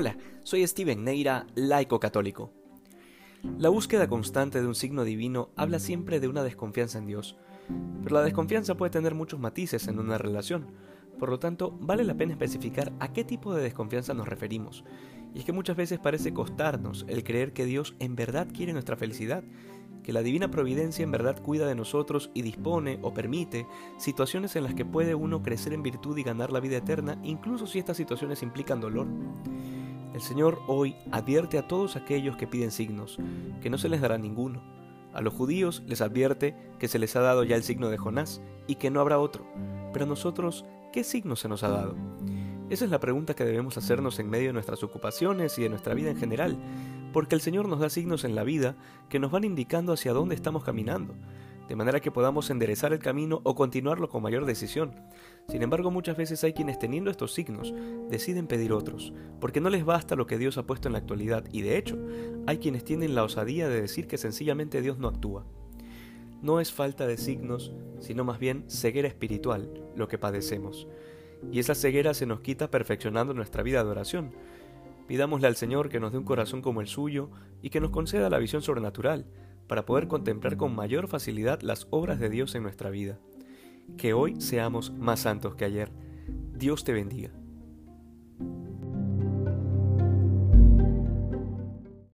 Hola, soy Steven Neira, laico católico. La búsqueda constante de un signo divino habla siempre de una desconfianza en Dios, pero la desconfianza puede tener muchos matices en una relación, por lo tanto vale la pena especificar a qué tipo de desconfianza nos referimos, y es que muchas veces parece costarnos el creer que Dios en verdad quiere nuestra felicidad, que la divina providencia en verdad cuida de nosotros y dispone o permite situaciones en las que puede uno crecer en virtud y ganar la vida eterna, incluso si estas situaciones implican dolor. El Señor hoy advierte a todos aquellos que piden signos, que no se les dará ninguno. A los judíos les advierte que se les ha dado ya el signo de Jonás y que no habrá otro. Pero a nosotros, ¿qué signo se nos ha dado? Esa es la pregunta que debemos hacernos en medio de nuestras ocupaciones y de nuestra vida en general, porque el Señor nos da signos en la vida que nos van indicando hacia dónde estamos caminando, de manera que podamos enderezar el camino o continuarlo con mayor decisión. Sin embargo, muchas veces hay quienes teniendo estos signos deciden pedir otros, porque no les basta lo que Dios ha puesto en la actualidad, y de hecho, hay quienes tienen la osadía de decir que sencillamente Dios no actúa. No es falta de signos, sino más bien ceguera espiritual lo que padecemos. Y esa ceguera se nos quita perfeccionando nuestra vida de oración. Pidámosle al Señor que nos dé un corazón como el suyo y que nos conceda la visión sobrenatural, para poder contemplar con mayor facilidad las obras de Dios en nuestra vida. Que hoy seamos más santos que ayer. Dios te bendiga.